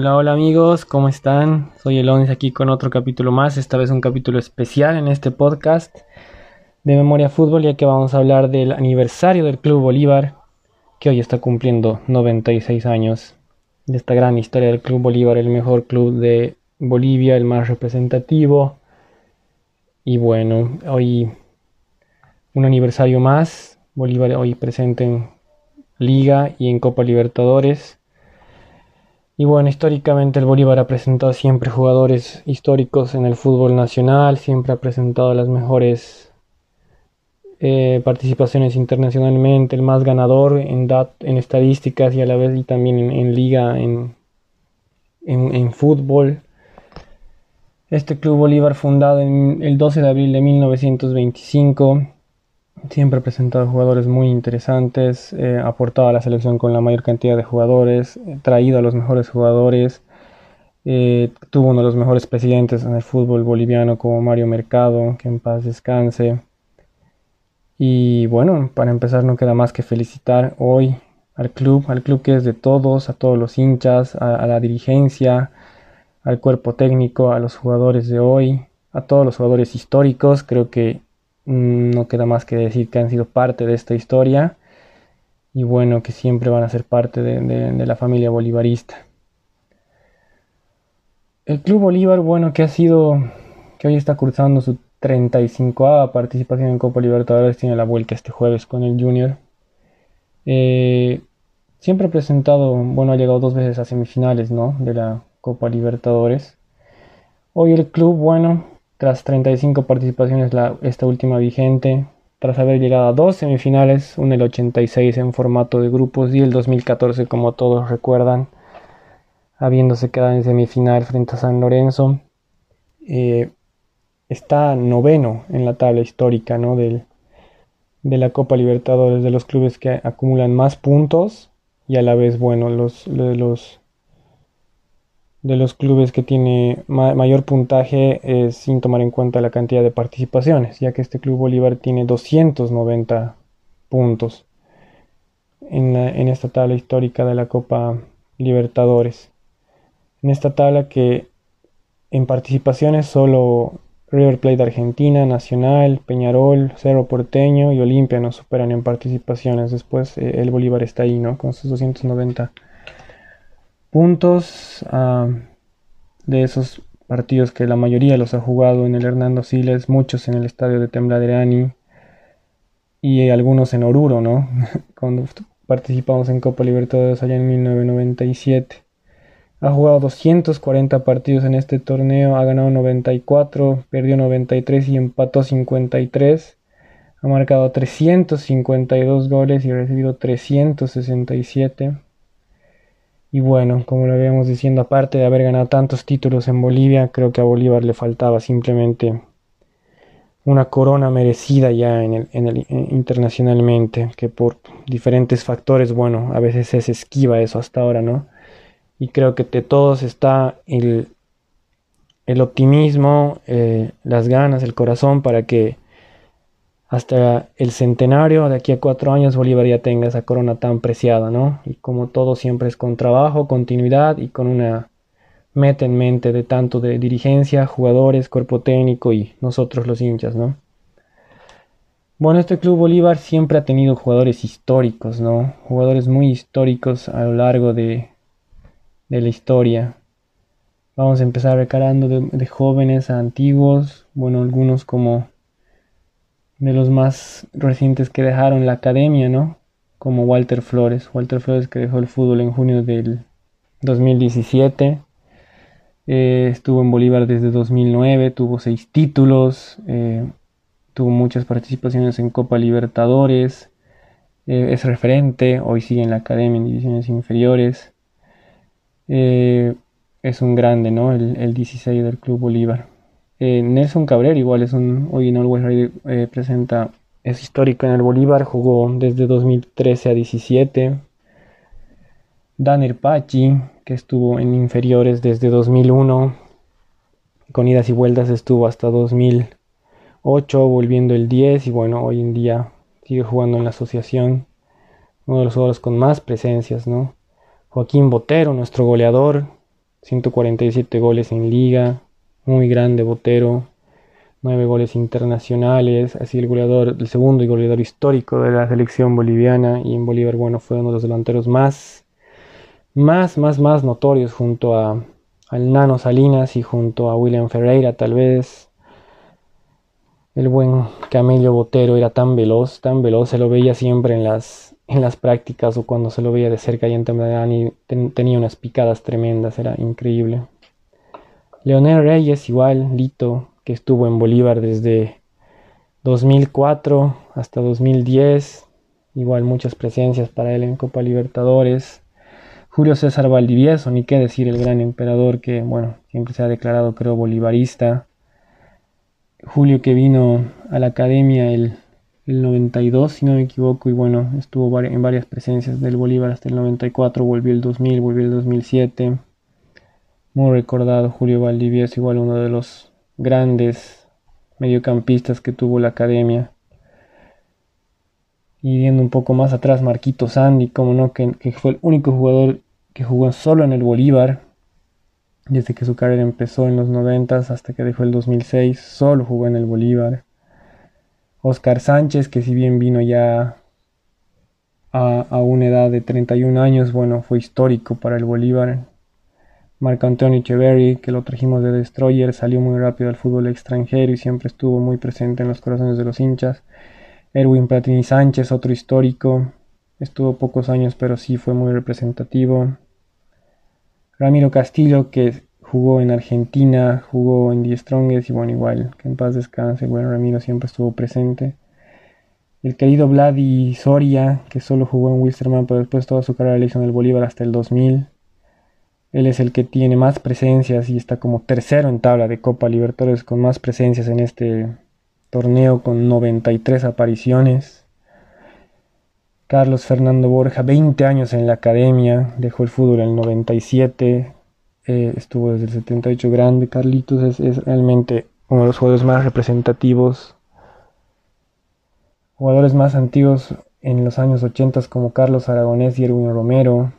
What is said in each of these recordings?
Hola, hola amigos, ¿cómo están? Soy Elonis aquí con otro capítulo más, esta vez un capítulo especial en este podcast de Memoria Fútbol, ya que vamos a hablar del aniversario del Club Bolívar, que hoy está cumpliendo 96 años, de esta gran historia del Club Bolívar, el mejor club de Bolivia, el más representativo. Y bueno, hoy un aniversario más, Bolívar hoy presente en Liga y en Copa Libertadores. Y bueno, históricamente el Bolívar ha presentado siempre jugadores históricos en el fútbol nacional, siempre ha presentado las mejores eh, participaciones internacionalmente, el más ganador en, en estadísticas y a la vez y también en, liga, en, en, fútbol. Este Club Bolívar fundado en el 12 de abril de 1925 Siempre ha presentado jugadores muy interesantes, eh, aportado a la selección con la mayor cantidad de jugadores, eh, traído a los mejores jugadores, eh, tuvo uno de los mejores presidentes en el fútbol boliviano como Mario Mercado, que en paz descanse. Y bueno, para empezar no queda más que felicitar hoy al club, al club que es de todos, a todos los hinchas, a la dirigencia, al cuerpo técnico, a los jugadores de hoy, a todos los jugadores históricos. Creo que no queda más que decir que han sido parte de esta historia y bueno, que siempre van a ser parte de, la familia bolivarista. El Club Bolívar, bueno, que ha sido, que hoy está cruzando su 35a participación en Copa Libertadores, tiene la vuelta este jueves con el Junior. Eh, siempre ha presentado, bueno, ha llegado dos veces a semifinales, ¿no? De la Copa Libertadores. Hoy el club, bueno, tras 35 participaciones, esta última vigente, tras haber llegado a dos semifinales, un el 86 en formato de grupos y el 2014, como todos recuerdan, habiéndose quedado en semifinal frente a San Lorenzo, eh, está noveno en la tabla histórica ¿no? Del, de la Copa Libertadores, de los clubes que acumulan más puntos y a la vez, bueno, los, los de los clubes que tiene mayor puntaje es sin tomar en cuenta la cantidad de participaciones, ya que este Club Bolívar tiene 290 puntos en, en esta tabla histórica de la Copa Libertadores. En esta tabla que en participaciones solo River Plate de Argentina, Nacional, Peñarol, Cerro Porteño y Olimpia nos superan en participaciones. Después eh, el Bolívar está ahí, ¿no? Con sus 290 puntos ah, de esos partidos que la mayoría los ha jugado en el Hernando Siles, muchos en el estadio de Tembladerani y algunos en Oruro, ¿no? Cuando participamos en Copa Libertadores allá en 1997. Ha jugado 240 partidos en este torneo, ha ganado 94, perdió 93 y empató 53. Ha marcado 352 goles y recibido 367. Y bueno, como lo habíamos diciendo, aparte de haber ganado tantos títulos en Bolivia, creo que a Bolívar le faltaba simplemente una corona merecida ya en el, el, internacionalmente, que por diferentes factores, bueno, a veces se esquiva eso hasta ahora, ¿no? Y creo que de todos está el, el optimismo, eh, las ganas, el corazón para que hasta el centenario, de aquí a cuatro años, Bolívar ya tenga esa corona tan preciada, ¿no? Y como todo siempre es con trabajo, continuidad y con una meta en mente de tanto de dirigencia, jugadores, cuerpo técnico y nosotros los hinchas, ¿no? Bueno, este Club Bolívar siempre ha tenido jugadores históricos, ¿no? Jugadores muy históricos a lo largo de, de la historia. Vamos a empezar recarando de, de jóvenes a antiguos, bueno, algunos como de los más recientes que dejaron la academia, ¿no? Como Walter Flores. Walter Flores que dejó el fútbol en junio del 2017. Eh, estuvo en Bolívar desde 2009, tuvo seis títulos, eh, tuvo muchas participaciones en Copa Libertadores, eh, es referente, hoy sigue en la academia en divisiones inferiores. es un grande, ¿no? El, el 16 del Club Bolívar. Eh, Nelson Cabrera igual es un, hoy en Always Ready eh, presenta, es histórico en el Bolívar, jugó desde 2013 a 17. Danir Pachi, que estuvo en inferiores desde 2001, con idas y vueltas estuvo hasta 2008, volviendo el 10 y bueno, hoy en día sigue jugando en la asociación, uno de los jugadores con más presencias, ¿no? Joaquín Botero, nuestro goleador, 147 goles en liga, muy grande Botero, 9 goles internacionales, así el goleador, el segundo y goleador histórico de la selección boliviana y en Bolívar, bueno, fue uno de los delanteros más, más, más, más notorios junto a, al Nano Salinas y junto a William Ferreira tal vez, el buen Camello Botero era tan veloz, tan veloz, se lo veía siempre en las, en las prácticas o cuando se lo veía de cerca y en Temladani tenía unas picadas tremendas, era increíble. Leonel Reyes igual, Lito, que estuvo en Bolívar desde 2004 hasta 2010, igual muchas presencias para él en Copa Libertadores. Julio César Valdivieso, ni qué decir, el gran emperador que, bueno, siempre se ha declarado, creo, bolivarista. Julio que vino a la academia el, 92, si no me equivoco, y bueno, estuvo en varias presencias del Bolívar hasta el 94, volvió el 2000, volvió el 2007. Muy recordado Julio Valdivieso, igual uno de los grandes mediocampistas que tuvo la academia. Y viendo un poco más atrás, Marquito Sandy, como no, que, que fue el único jugador que jugó solo en el Bolívar, desde que su carrera empezó en los 90 hasta que dejó el 2006, solo jugó en el Bolívar. Oscar Sánchez, que si bien vino ya a, una edad de 31 años, bueno, fue histórico para el Bolívar. Marco Antonio Echeverry, que lo trajimos de Destroyer, salió muy rápido al fútbol extranjero y siempre estuvo muy presente en los corazones de los hinchas. Erwin Platini Sánchez, otro histórico, estuvo pocos años pero sí fue muy representativo. Ramiro Castillo, que jugó en Argentina, jugó en Die Strongest y bueno, igual, que en paz descanse, bueno, Ramiro siempre estuvo presente. El querido Vladi Soria, que solo jugó en Wilstermann, pero después toda su carrera la hizo en el Bolívar hasta el 2000. Él es el que tiene más presencias y está como tercero en tabla de Copa Libertadores con más presencias en este torneo con 93 apariciones. Carlos Fernando Borja, 20 años en la academia, dejó el fútbol en el 97, eh, estuvo desde el 78 grande. Carlitos es, realmente uno de los jugadores más representativos, jugadores más antiguos en los años 80 como Carlos Aragonés y Erwin Romero,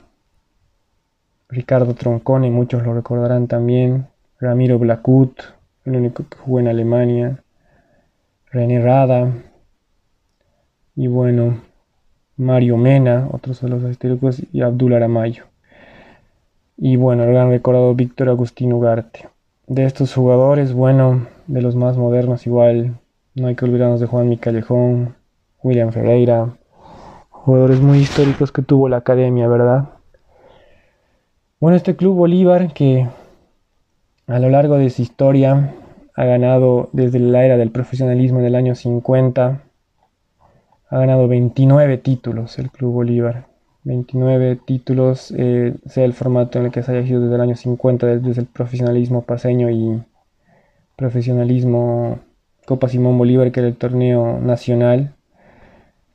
Ricardo Troncone, muchos lo recordarán también, Ramiro Blacut, el único que jugó en Alemania, René Rada, y bueno, Mario Mena, otros de los históricos, y Abdul Aramayo. Y bueno, el gran recordado Víctor Agustín Ugarte. De estos jugadores, bueno, de los más modernos igual, no hay que olvidarnos de Juan Micallejón, William Ferreira, jugadores muy históricos que tuvo la academia, ¿verdad? Bueno, este Club Bolívar que a lo largo de su historia ha ganado desde la era del profesionalismo en el año 50, ha ganado 29 títulos el Club Bolívar. 29 títulos, eh, sea el formato en el que se haya sido desde el año 50, desde el profesionalismo paseño y profesionalismo Copa Simón Bolívar, que era el torneo nacional.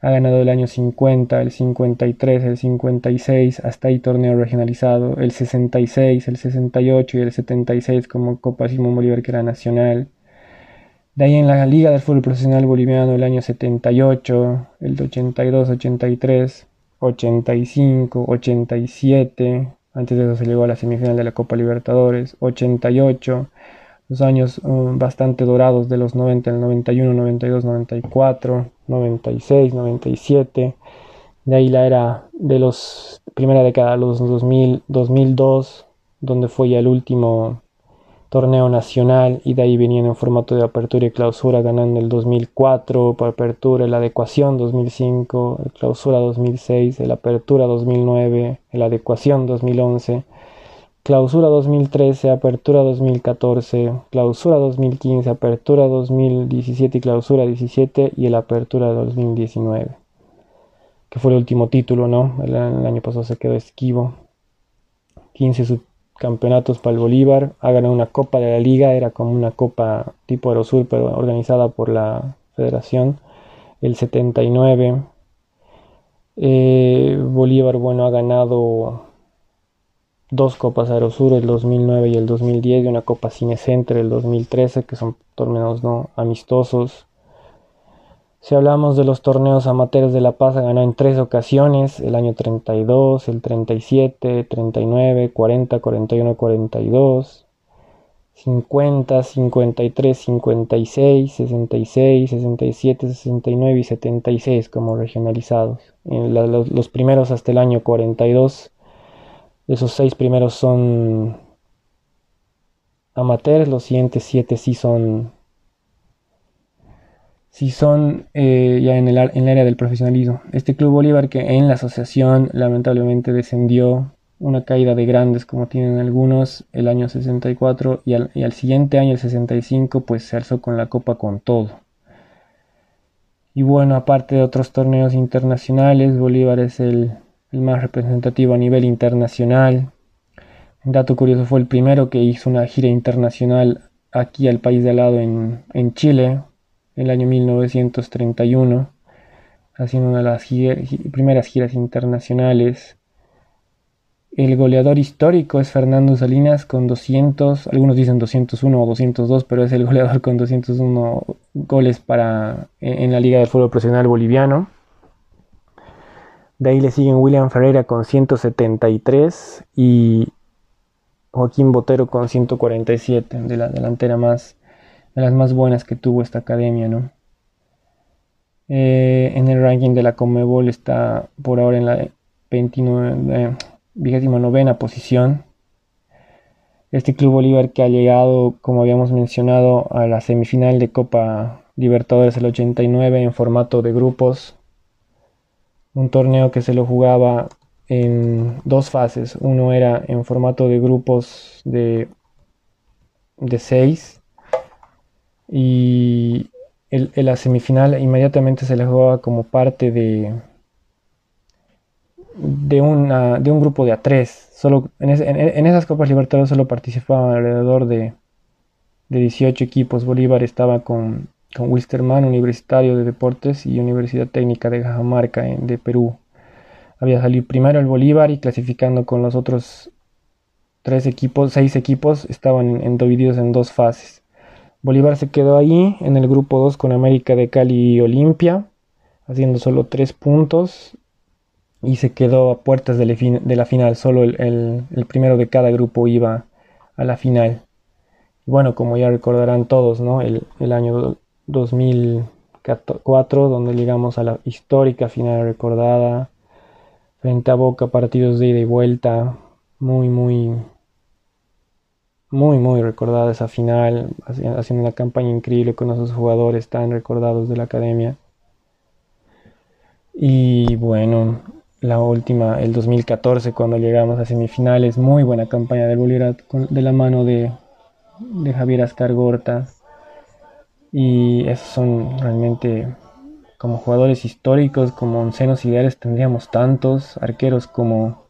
Ha ganado el año 50, el 53, el 56, hasta ahí torneo regionalizado, el 66, el 68 y el 76 como Copa Simón Bolívar, que era nacional. De ahí en la Liga del Fútbol Profesional Boliviano el año 78, el 82, 83, 85, 87, antes de eso se llegó a la semifinal de la Copa Libertadores, 88, los años um, bastante dorados de los 90, el 91, 92, 94, 96, 97, de ahí la era de los primera década, los 2000, 2002, donde fue ya el último torneo nacional y de ahí venían en formato de apertura y clausura ganando el 2004 por apertura, la adecuación 2005, el clausura 2006, el apertura 2009, el adecuación 2011, clausura 2013, apertura 2014, clausura 2015, apertura 2017 y clausura 17 y el apertura 2019 que fue el último título, ¿no? El, año pasado se quedó esquivo. 15 sub campeonatos para el Bolívar, ha ganado una copa de la liga, era como una copa tipo Aerosur, pero organizada por la federación, el 79. Eh, Bolívar, bueno, ha ganado dos copas Aerosur, el 2009 y el 2010, y una copa Cinecenter el 2013, que son torneos no amistosos. Si hablamos de los torneos amateurs de La Paz, ganó en tres ocasiones, el año 32, el 37, 39, 40, 41, 42, 50, 53, 56, 66, 67, 69 y 76 como regionalizados. Los, los primeros hasta el año 42, esos seis primeros son amateurs, los siguientes siete sí son si son eh, ya en el, en área del profesionalismo. Este Club Bolívar que en la asociación lamentablemente descendió una caída de grandes como tienen algunos el año 64 y al, y al, siguiente año el 65 pues se alzó con la copa con todo. Y bueno, aparte de otros torneos internacionales, Bolívar es el, el más representativo a nivel internacional. Un dato curioso fue el primero que hizo una gira internacional aquí al país de al lado en, en Chile, el año 1931, haciendo una de las primeras giras internacionales. El goleador histórico es Fernando Salinas con 200, algunos dicen 201 o 202, pero es el goleador con 201 goles para, en la Liga del Fútbol Profesional Boliviano. De ahí le siguen William Ferreira con 173 y Joaquín Botero con 147, de la delantera más de las más buenas que tuvo esta academia, ¿no? Eh, en el ranking de la Comebol está por ahora en la 29, 29 eh, posición. Este Club Bolívar que ha llegado, como habíamos mencionado, a la semifinal de Copa Libertadores el 89 en formato de grupos. Un torneo que se lo jugaba en dos fases. Uno era en formato de grupos de, de seis y en la semifinal inmediatamente se le jugaba como parte de, de, una, de un grupo de A3. Solo, en, esas Copas Libertadores solo participaban alrededor de, de 18 equipos. Bolívar estaba con, con Wisterman, Universitario de Deportes y Universidad Técnica de Cajamarca de Perú. Había salido primero el Bolívar y clasificando con los otros tres equipos, seis equipos, estaban divididos en dos fases. Bolívar se quedó ahí en el grupo 2 con América de Cali y Olimpia, haciendo solo 3 puntos y se quedó a puertas de, la final. Solo el, primero de cada grupo iba a la final. bueno, como ya recordarán todos, ¿no? el, el año 2004, donde llegamos a la histórica final recordada frente a Boca, partidos de ida y vuelta, muy, muy muy, muy recordada esa final, haciendo una campaña increíble con esos jugadores tan recordados de la academia. Y bueno, la última, el 2014, cuando llegamos a semifinales, muy buena campaña del Bolívar de la mano de, de Javier Ascargorta. Y esos son realmente como jugadores históricos, como oncenos ideales, tendríamos tantos arqueros como,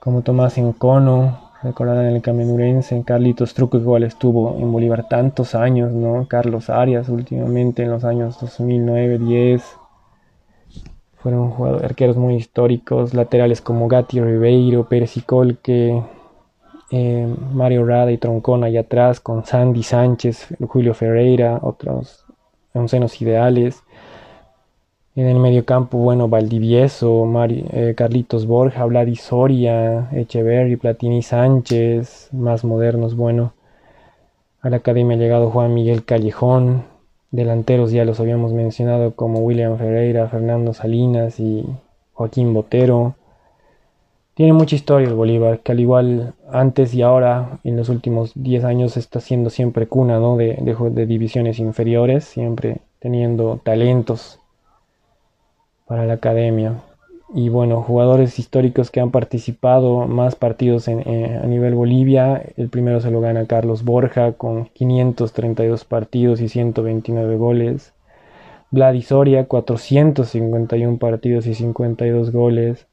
como Tomás Encono, Recordarán el camenurense, Carlitos Truco, igual estuvo en Bolívar tantos años, ¿no? Carlos Arias, últimamente en los años 2009-10. Fueron jugadores, arqueros muy históricos, laterales como Gatti Ribeiro, Pérez y Colque, eh, Mario Rada y Troncón allá atrás, con Sandy Sánchez, Julio Ferreira, otros oncenos ideales. En el mediocampo, bueno, Valdivieso, eh, Carlitos Borja, Vladi Soria, Echeverry, Platini Sánchez, más modernos, bueno. A la academia ha llegado Juan Miguel Callejón. Delanteros ya los habíamos mencionado como William Ferreira, Fernando Salinas y Joaquín Botero. Tiene mucha historia el Bolívar, que al igual antes y ahora, en los últimos 10 años, está siendo siempre cuna ¿no? de, divisiones inferiores, siempre teniendo talentos para la academia. Y bueno, jugadores históricos que han participado más partidos en, a nivel Bolivia. El primero se lo gana Carlos Borja con 532 partidos y 129 goles. Vladisoria, 451 partidos y 52 goles.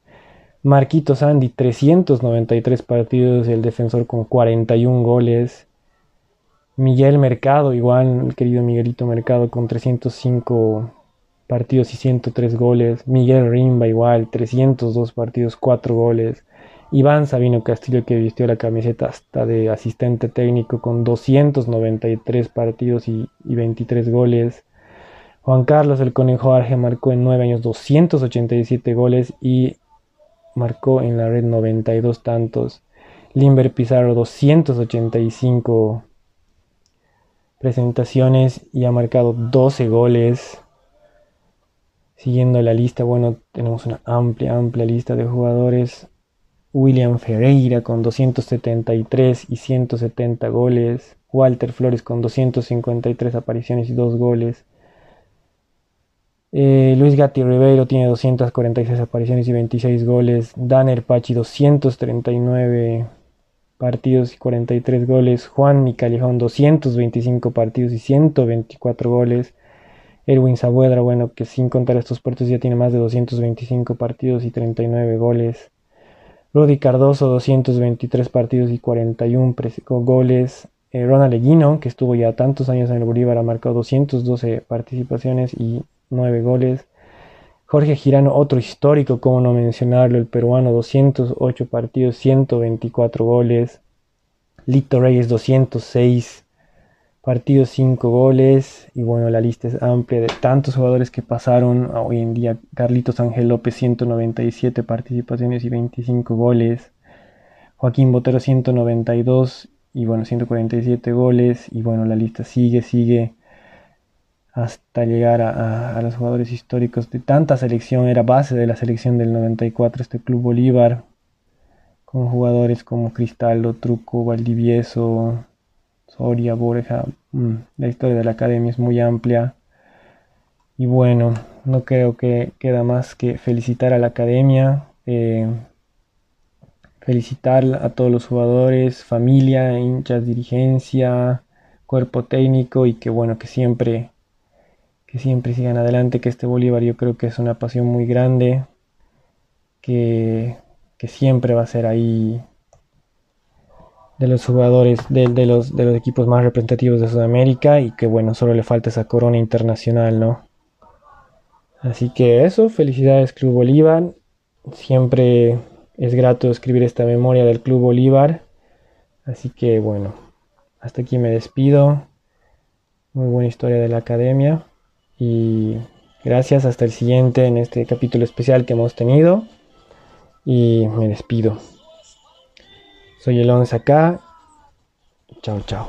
Marquito Sandy, 393 partidos y el defensor con 41 goles. Miguel Mercado, igual, el querido Miguelito Mercado, con 305 partidos y 103 goles. Miguel Rimba igual, 302 partidos, 4 goles. Iván Sabino Castillo que vistió la camiseta hasta de asistente técnico con 293 partidos y, 23 goles. Juan Carlos el Conejo Arge marcó en 9 años 287 goles y marcó en la red 92 tantos. Limber Pizarro 285 presentaciones y ha marcado 12 goles. Siguiendo la lista, bueno, tenemos una amplia, amplia lista de jugadores. William Ferreira con 273 y 170 goles. Walter Flores con 253 apariciones y 2 goles. Eh, Luis Gatti Ribeiro tiene 246 apariciones y 26 goles. Danner Pachi 239 partidos y 43 goles. Juan Micalejón 225 partidos y 124 goles. Erwin Saavedra, bueno, que sin contar estos puertos ya tiene más de 225 partidos y 39 goles. Rodi Cardoso 223 partidos y 41 goles. Eh, Ronald Eguino, que estuvo ya tantos años en el Bolívar, ha marcado 212 participaciones y 9 goles. Jorge Girano, otro histórico, como no mencionarlo, el peruano, 208 partidos, 124 goles. Lito Reyes, 206 partidos, 5 goles. Y bueno, la lista es amplia de tantos jugadores que pasaron. Hoy en día, Carlitos Ángel López, 197 participaciones y 25 goles. Joaquín Botero, 192 y bueno, 147 goles. Y bueno, la lista sigue, sigue hasta llegar a, los jugadores históricos de tanta selección, era base de la selección del 94, este Club Bolívar, con jugadores como Cristaldo, Truco, Valdivieso, Soria, Borja, mm, la historia de la academia es muy amplia. Y bueno, no creo que queda más que felicitar a la academia, eh, felicitar a todos los jugadores, familia, hinchas, dirigencia, cuerpo técnico y que bueno, que siempre que siempre sigan adelante, que este Bolívar yo creo que es una pasión muy grande, que, siempre va a ser ahí de los jugadores, de, los, de los equipos más representativos de Sudamérica y que bueno, solo le falta esa corona internacional, ¿no? Así que eso, felicidades Club Bolívar, siempre es grato escribir esta memoria del Club Bolívar, así que bueno, hasta aquí me despido, muy buena historia de la academia. Y gracias, hasta el siguiente en este capítulo especial que hemos tenido. Y me despido. Soy el acá. Chao, chao.